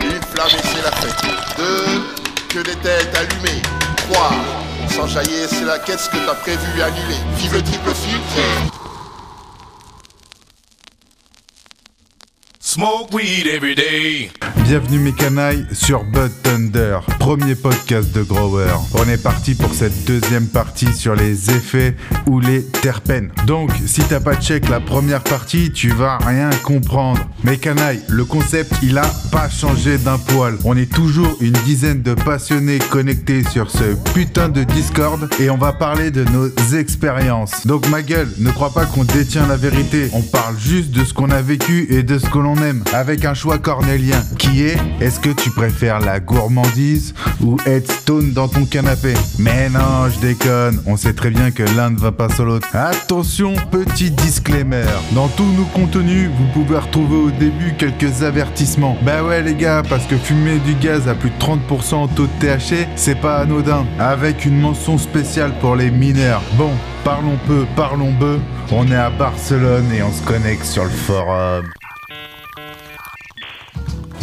1. Une flamme et c'est la fête. 2. Que des têtes allumées. 3. On s'enjaillait, c'est la ce que t'as prévu annuler. Vive le triple filtre. Smoke weed every day. Bienvenue mes canailles sur Bud Thunder, premier podcast de Grower. On est parti pour cette deuxième partie sur les effets ou les terpènes. Donc, si t'as pas check la première partie, tu vas rien comprendre. Mes canailles, le concept, il a pas changé d'un poil. On est toujours une dizaine de passionnés connectés sur ce putain de Discord et on va parler de nos expériences. Donc ma gueule, ne crois pas qu'on détient la vérité. On parle juste de ce qu'on a vécu et de ce que l'on avec un choix cornélien qui est est-ce que tu préfères la gourmandise ou être stone dans ton canapé? Mais non, je déconne, on sait très bien que l'un ne va pas sans l'autre. Attention, petit disclaimer. Dans tous nos contenus, vous pouvez retrouver au début quelques avertissements. Bah ouais les gars, parce que fumer du gaz à plus de 30% en taux de THC, c'est pas anodin. Avec une mention spéciale pour les mineurs. Bon, parlons peu, parlons peu. On est à Barcelone et on se connecte sur le forum.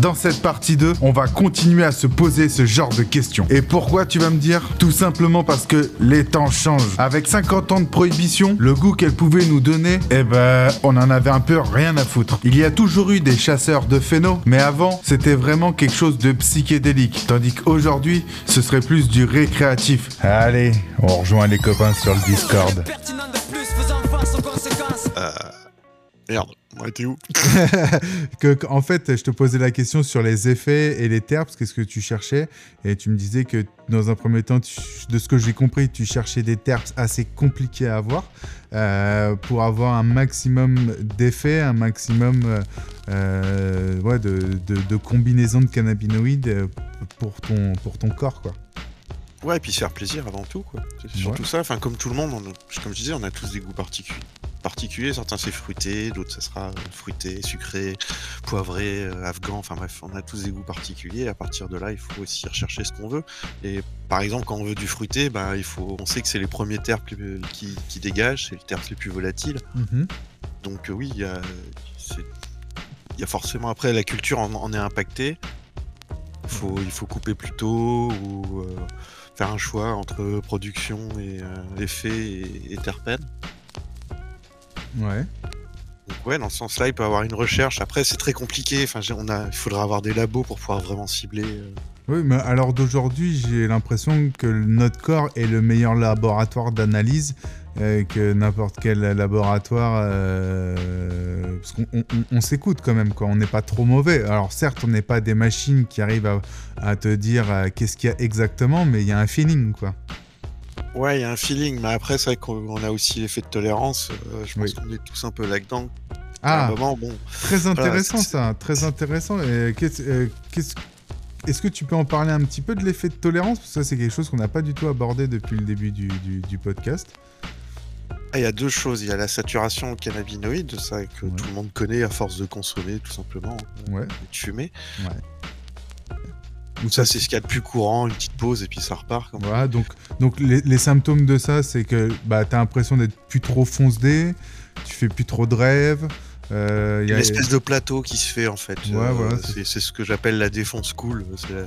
Dans cette partie 2, on va continuer à se poser ce genre de questions. Et pourquoi tu vas me dire? Tout simplement parce que les temps changent. Avec 50 ans de prohibition, le goût qu'elle pouvait nous donner, eh ben, on en avait un peu rien à foutre. Il y a toujours eu des chasseurs de phéno, mais avant, c'était vraiment quelque chose de psychédélique. Tandis qu'aujourd'hui, ce serait plus du récréatif. Allez, on rejoint les copains sur le Discord. Merde, ouais, t'es où que, en fait, je te posais la question sur les effets et les terpes, qu'est-ce que tu cherchais Et tu me disais que dans un premier temps, tu- de ce que j'ai compris, tu cherchais des terpes assez compliqués à avoir euh, pour avoir un maximum d'effets, un maximum euh, euh, ouais, de, de, de combinaisons de cannabinoïdes pour ton, pour ton corps, quoi. Ouais, et puis se faire plaisir avant tout, quoi. C'est surtout ça. Enfin, comme tout le monde, on a- comme je disais, on a tous des goûts particu- particuliers. Certains c'est fruité, d'autres ça sera euh, fruité, sucré, poivré, euh, afghan. Enfin bref, on a tous des goûts particuliers. À partir de là, il faut aussi rechercher ce qu'on veut. Et par exemple, quand on veut du fruité, bah, il faut, on sait que c'est les premiers terpes les- qui, qui dégagent, c'est les terpes les plus volatiles. Mhm. Donc euh, oui, il y a, y forcément après la culture en, en est impactée. Il faut, il faut couper plus tôt ou euh, faire un choix entre production et euh, effet et, et terpènes. Ouais. Donc ouais, dans ce sens-là, il peut avoir une recherche. Après, c'est très compliqué. Enfin, on a, il faudra avoir des labos pour pouvoir vraiment cibler. euh. Oui, mais alors d'aujourd'hui, j'ai l'impression que notre corps est le meilleur laboratoire d'analyse euh, que n'importe quel laboratoire. euh, parce qu'on on- on- on s'écoute quand même, quoi. On n'est pas trop mauvais. Alors certes, on n'est pas des machines qui arrivent à, à te dire euh, qu'est-ce qu'il y a exactement, mais il y a un feeling, quoi. Ouais, il y a un feeling. Mais après, c'est vrai qu'on on a aussi l'effet de tolérance. euh, je pense Oui. qu'on est tous un peu là-dedans. Ah, moment, bon. très intéressant ça, très intéressant. Qu'est-ce- euh, Est-ce que tu peux en parler un petit peu de l'effet de tolérance? Parce que ça, c'est quelque chose qu'on n'a pas du tout abordé depuis le début du- du- du podcast. Ah, il y a deux choses. Il y a la saturation en cannabinoïdes, ça que Ouais. tout le monde connaît à force de consommer, tout simplement, Ouais. et de fumer. Ou Ça, c'est ce qu'il y a de plus courant, une petite pause et puis ça repart. comme- Voilà, donc, donc les, les symptômes de ça, c'est que bah, tu as l'impression d'être plus trop foncé, tu fais plus trop de rêves. euh, y Une a- espèce de plateau qui se fait en fait. Ouais, Euh, voilà, c'est c'est ce que j'appelle la défonce cool. C'est la-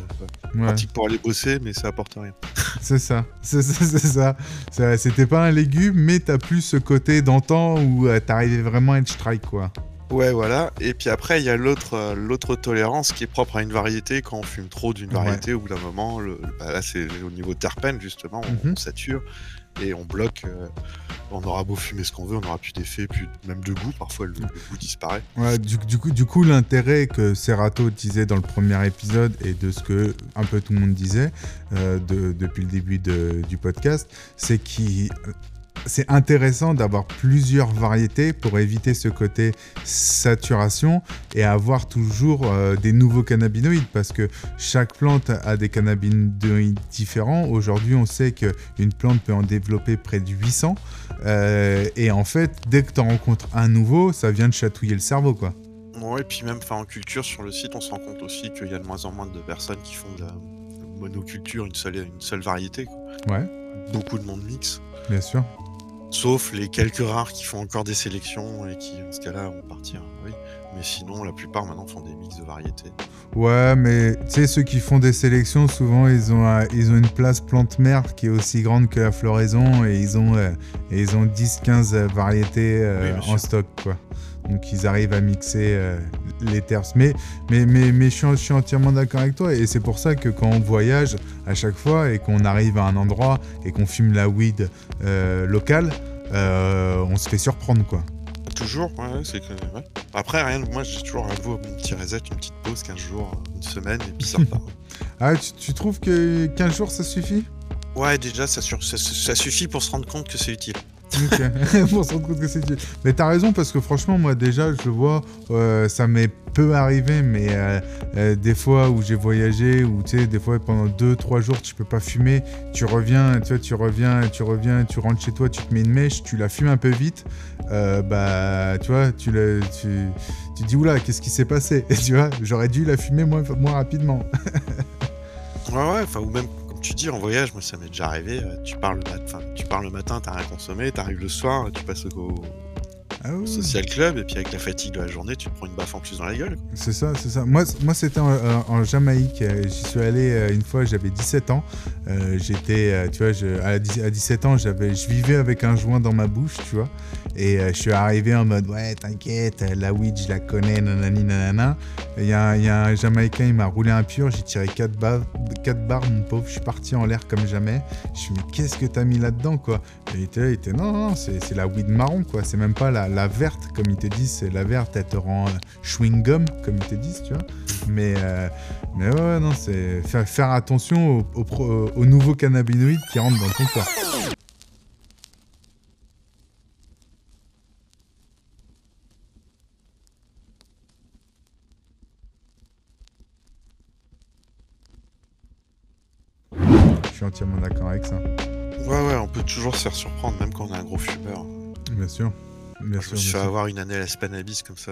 ouais, pratique pour aller bosser, mais ça apporte rien. c'est ça, c'est ça, c'est ça. C'est- C'était pas un légume, mais t'as plus ce côté d'antan où euh, t'arrivais vraiment à être strike, quoi. Ouais, voilà. Et puis après, il y a l'autre euh, l'autre tolérance qui est propre à une variété. Quand on fume trop d'une Ouais. variété, au bout d'un moment, le, bah, là, c'est au niveau terpène, justement, on, Mhm. on sature et on bloque. euh, on aura beau fumer ce qu'on veut, on n'aura plus d'effet, plus même de goût. Parfois, le, le goût disparaît. Ouais, du, du coup, du coup l'intérêt que Serato disait dans le premier épisode et de ce que un peu tout le monde disait euh, de- depuis le début de- du podcast, c'est qu'il c'est intéressant d'avoir plusieurs variétés pour éviter ce côté saturation et avoir toujours euh, des nouveaux cannabinoïdes parce que chaque plante a des cannabinoïdes différents. Aujourd'hui, on sait qu'une plante peut en développer près de 800 euh, et en fait, dès que tu en rencontres un nouveau, ça vient de chatouiller le cerveau, quoi. Ouais, et puis même en culture, sur le site, on se rend compte aussi qu'il y a de moins en moins de personnes qui font de la monoculture, une seule, une seule variété. quoi. Ouais, Beaucoup de monde mixe. bien sûr. Sauf les quelques rares qui font encore des sélections et qui, en ce cas-là, vont partir. Mais sinon, la plupart maintenant font des mix de variétés. Ouais, mais tu sais, ceux qui font des sélections, souvent, ils ont, euh, ils ont une place plante-mère qui est aussi grande que la floraison et ils ont, euh, et ils ont 10-15 euh, variétés euh, Oui, en stock, quoi. Donc, ils arrivent à mixer les terps. Mais, mais, mais, mais je, suis, je suis entièrement d'accord avec toi et c'est pour ça que quand on voyage à chaque fois et qu'on arrive à un endroit et qu'on fume la weed locale, on se fait surprendre, quoi. Toujours, ouais, c'est que. ouais. Après, rien, moi j'ai toujours un nouveau mon petit reset, une petite pause, 15 jours, une semaine, et puis ça repart. Ah, tu, tu trouves que 15 jours, ça suffit? Ouais, déjà, ça, sur- ça- ça suffit pour se rendre compte que c'est utile. Pour se. Mais t'as raison parce que franchement, moi déjà, je le vois, euh, ça m'est peu arrivé, mais euh, euh, des fois où j'ai voyagé, où tu sais, des fois pendant 2-3 jours, tu peux pas fumer, tu reviens, tu vois, tu reviens, tu reviens, tu rentres chez toi, tu te mets une mèche, tu la fumes un peu vite, bah, tu vois, tu, le, tu, tu dis, oula, qu'est-ce qui s'est passé? Et tu vois, j'aurais dû la fumer moins, moins rapidement. Ouais, ouais, enfin, ou même, tu dis, en voyage, moi ça m'est déjà arrivé, euh, tu pars le, mat- enfin, tu pars le matin, t'as rien consommé, t'arrives le soir, tu passes au, Ah au social club, et puis avec la fatigue de la journée, tu te prends une baffe en plus dans la gueule. C'est ça, c'est ça. Moi, moi c'était en, Jamaïque. Euh, J'y suis allé euh, une fois, j'avais 17 ans. Euh, J'étais, euh, tu vois, je- à, 10 à 17 ans, j'avais, je vivais avec un joint dans ma bouche, tu vois. Et euh, je suis arrivé en mode, ouais, t'inquiète, euh, la weed, je la connais, nanani, nanana. Il y, a un- Jamaïcain, il m'a roulé un pur, j'ai tiré 4 barres, 4 barres, mon pauvre. Je suis parti en l'air comme jamais. Je suis dit, mais qu'est-ce que t'as mis là-dedans, quoi? Et il était il était, non, non, c'est la weed marron, quoi. C'est même pas la, verte, comme ils te disent. C'est la verte, elle te rend euh, chewing gum, comme ils te disent, tu vois. Mais, euh, mais ouais, non, c'est faire, attention aux, aux nouveaux cannabinoïdes qui rentrent dans ton corps. Suis entièrement d'accord avec ça. Ouais, ouais, on peut toujours se faire surprendre, même quand on est un gros fumeur. Bien sûr. Bien Je sûr, me suis fait avoir une année à la Spanabis comme ça.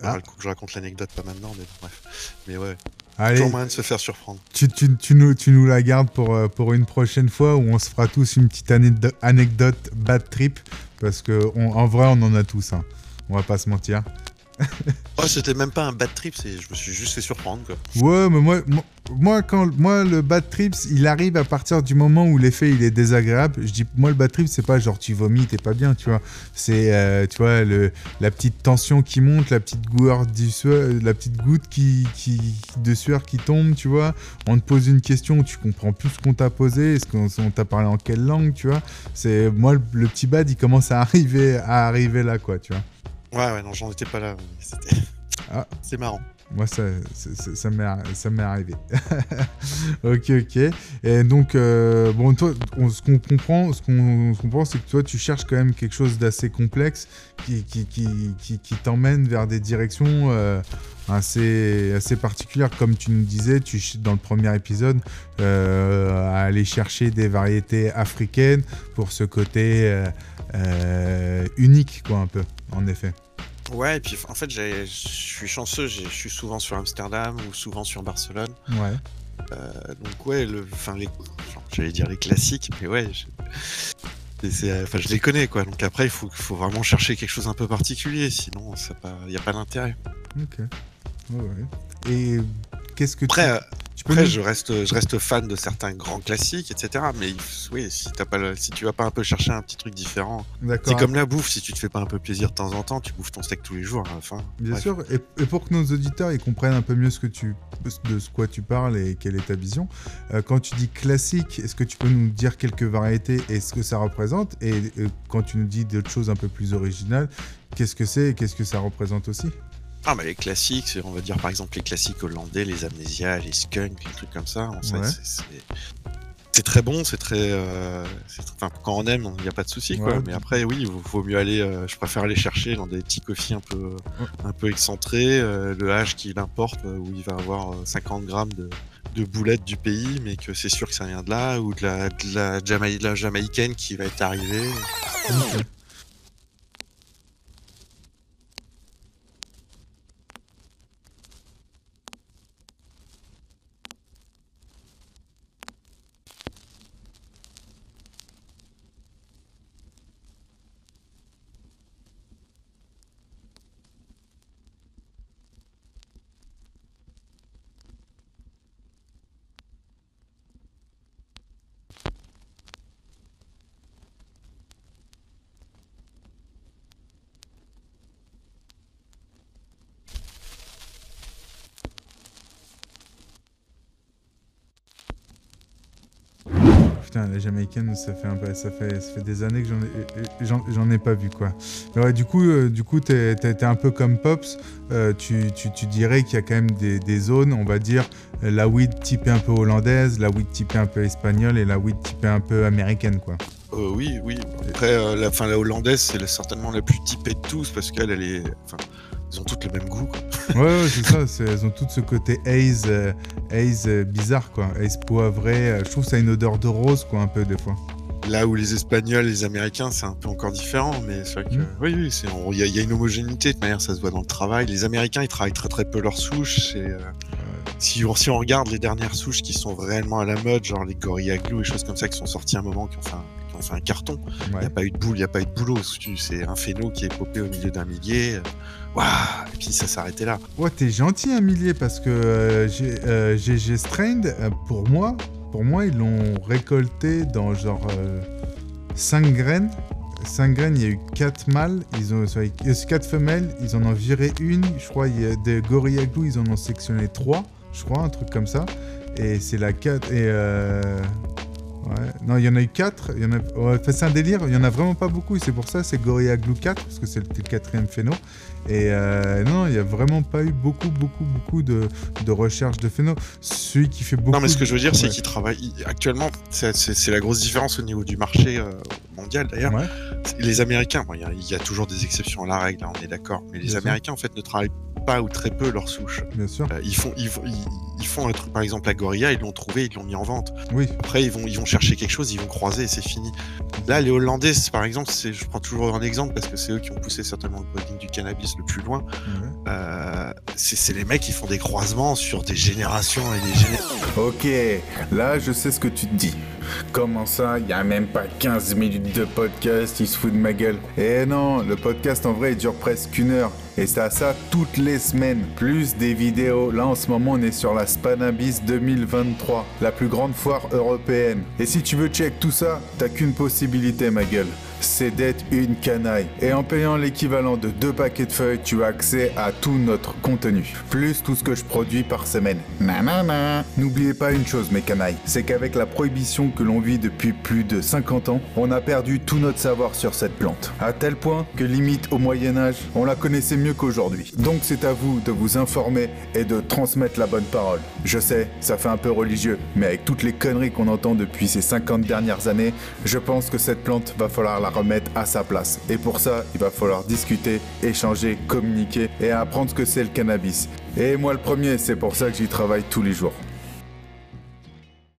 Ah. Alors, Je raconte l'anecdote pas maintenant, mais bref. Mais ouais, Allez, toujours moyen de se faire surprendre. tu, tu- tu nous, tu nous la gardes pour, euh, pour une prochaine fois où on se fera tous une petite anecdote bad trip. Parce que on- en vrai, on en a tous. hein. On va pas se mentir. Oh, c'était même pas un bad trip, je me suis juste fait surprendre quoi. Ouais, mais moi, moi, quand, moi, le bad trip, il arrive à partir du moment où l'effet il est désagréable. Je dis, moi, le bad trip, c'est pas genre tu vomis, t'es pas bien, tu vois. C'est, euh, tu vois, le, la petite tension qui monte, la petite goutte, du sueur, la petite goutte qui, qui, de sueur qui tombe, tu vois. On te pose une question, tu comprends plus ce qu'on t'a posé, est-ce qu'on on t'a parlé en quelle langue, tu vois. C'est, moi, le, le petit bad, il commence à arriver, à arriver là, quoi, tu vois. Ouais, ouais, non, j'en étais pas là. mais C'était. Ah. C'est marrant. Moi, ça, ça, ça- m'est arrivé. ok, ok. Et donc, euh, bon, toi, on- ce qu'on comprend, ce qu'on comprend, c'est que toi, tu cherches quand même quelque chose d'assez complexe qui, qui, qui, qui, t'emmène vers des directions euh, assez, assez particulières. Comme tu nous disais, tu, dans le premier épisode, euh, à aller chercher des variétés africaines pour ce côté unique, quoi, un peu, en effet. Ouais, et puis en fait, je suis chanceux, je suis souvent sur Amsterdam ou souvent sur Barcelone. Ouais. Euh, donc ouais, le, enfin les, j'allais dire les classiques, mais ouais, je, c'est- enfin, je les connais quoi. Donc après, il faut, faut vraiment chercher quelque chose un peu particulier, sinon il n'y a pas d'intérêt. Ok. Ouais, ouais. Et qu'est-ce que Après, euh, tu, peux après je reste, je reste fan de certains grands classiques, etc. Mais oui, si t'as pas, si tu vas pas un peu chercher un petit truc différent, c'est comme la bouffe. Si tu te fais pas un peu plaisir de temps en temps, tu bouffes ton steak tous les jours à la fin. Bien Bref. sûr. Et, et pour que nos auditeurs ils comprennent un peu mieux ce que tu, de ce quoi tu parles et quelle est ta vision, euh, quand tu dis classique, est-ce que tu peux nous dire quelques variétés et ce que ça représente? Et euh, quand tu nous dis d'autres choses un peu plus originales, qu'est-ce que c'est et qu'est-ce que ça représente aussi? Ah, bah les classiques, on va dire par exemple les classiques hollandais, les amnésias, les skunks, les trucs comme ça. Ouais. c'est- très bon, c'est très. euh, enfin, quand on aime, il n'y a pas de souci, quoi. Ouais. Mais après, oui, il vaut- mieux aller. euh, je préfère aller chercher dans des petits coffees un peu, un peu excentrés. euh, le H qu'il importe, euh, où il va avoir euh, 50 grammes de, de boulettes du pays, mais que c'est sûr que ça vient de là, ou de la, de la, Jamaï- de la jamaïcaine qui va être arrivée. Putain, la jamaïcaine, ça fait, des années que j'en ai, pas vu, quoi. Mais ouais, du coup, euh, du coup t'es, t'es un peu comme Pops. euh, tu, dirais qu'il y a quand même des, zones, on va dire, euh, la weed typée un peu hollandaise, la weed typée un peu espagnole et la weed typée un peu américaine, quoi. Euh, oui, oui. Après, la, fin, la hollandaise, c'est certainement la plus typée de tous parce qu'elle, elle est. ils ont toutes le même goût. Quoi. Ouais, ouais, c'est ça. c'est- elles ont toutes ce côté haze, euh, haze euh, bizarre, quoi. Haze poivré. euh, je trouve que ça a une odeur de rose, quoi, un peu, des fois. Là où les Espagnols, les Américains, c'est un peu encore différent, mais c'est vrai que. Mm. Oui, oui, il y, a- il y a une homogénéité, de manière, ça se voit dans le travail. Les Américains, ils travaillent très très peu leurs souches. c'est, euh, si, on, si on regarde les dernières souches qui sont réellement à la mode, genre les Gorilla Glue et choses comme ça qui sont sorties à un moment, qui ont fait un, ont fait un carton, il Ouais. n'y a pas eu de boule, il n'y a pas eu de boulot. C'est un phéno qui est popé au milieu d'un millier. euh, Waouh Et puis ça s'arrêtait là. Ouais, t'es gentil, un millier, parce que euh, j'ai- euh, GG Strained, euh, pour moi, pour moi, ils l'ont récolté dans genre 5 graines. 5 graines, il y a eu 4 mâles, ils ont, 4 femelles, ils en ont viré une. Je crois, il y a des Gorilla Glue, ils en ont sectionné 3, je crois, un truc comme ça. Et c'est la 4. Et. Euh... Ouais. Non, il y en a eu 4. Il y en a... ouais, enfin, c'est un délire, il y en a vraiment pas beaucoup. Et c'est pour ça, c'est Gorilla Glue 4, parce que c'est le, quatrième phéno. Et euh, non, il n'y a vraiment pas eu beaucoup, beaucoup, beaucoup de, de recherche de phéno. Celui qui fait beaucoup. Non, mais ce que je veux dire, c'est Ouais. travaillent. ils- Actuellement, c'est la grosse différence au niveau du marché euh, mondial d'ailleurs. Les Américains, bon, il y, a- il y a toujours des exceptions à la règle, hein, on est d'accord, mais les. Américains en fait ne travaillent pas ou très peu leurs souches. Bien sûr. Euh, ils, font, ils, font- ils, ils font un truc, par exemple la Gorilla, ils l'ont trouvé, ils l'ont mis en vente. Oui. Après, ils vont, ils vont chercher quelque chose, ils vont croiser et c'est fini. Là, les Hollandais, par exemple, c'est- je prends toujours un exemple parce que c'est eux qui ont poussé certainement le breeding du cannabis le plus loin. Euh, c'est les mecs qui font des croisements sur des générations et des générations. Ok, là je sais ce que tu te dis. Comment ça, il y a même pas 15 minutes de podcast, il se fout de ma gueule. Eh non, le podcast en vrai il dure presque une heure. Et c'est à ça toutes les semaines. Plus des vidéos. Là en ce moment on est sur la Spanabis 2023, la plus grande foire européenne. Et si tu veux check tout ça, t'as qu'une possibilité ma gueule. C'est d'être une canaille. Et en payant l'équivalent de deux paquets de feuilles, tu as accès à tout notre contenu. Plus tout ce que je produis par semaine. Nanana. N'oubliez pas une chose mes canailles, c'est qu'avec la prohibition que l'on vit depuis plus de 50 ans, on a perdu tout notre savoir sur cette plante. À tel point que limite au Moyen Âge, on la connaissait mieux qu'aujourd'hui. Donc c'est à vous de vous informer et de transmettre la bonne parole. Je sais, ça fait un peu religieux, mais avec toutes les conneries qu'on entend depuis ces 50 dernières années, je pense que cette plante va falloir remettre à sa place. Et pour ça, il va falloir discuter, échanger, communiquer et apprendre ce que c'est le cannabis. Et moi le premier, c'est pour ça que j'y travaille tous les jours.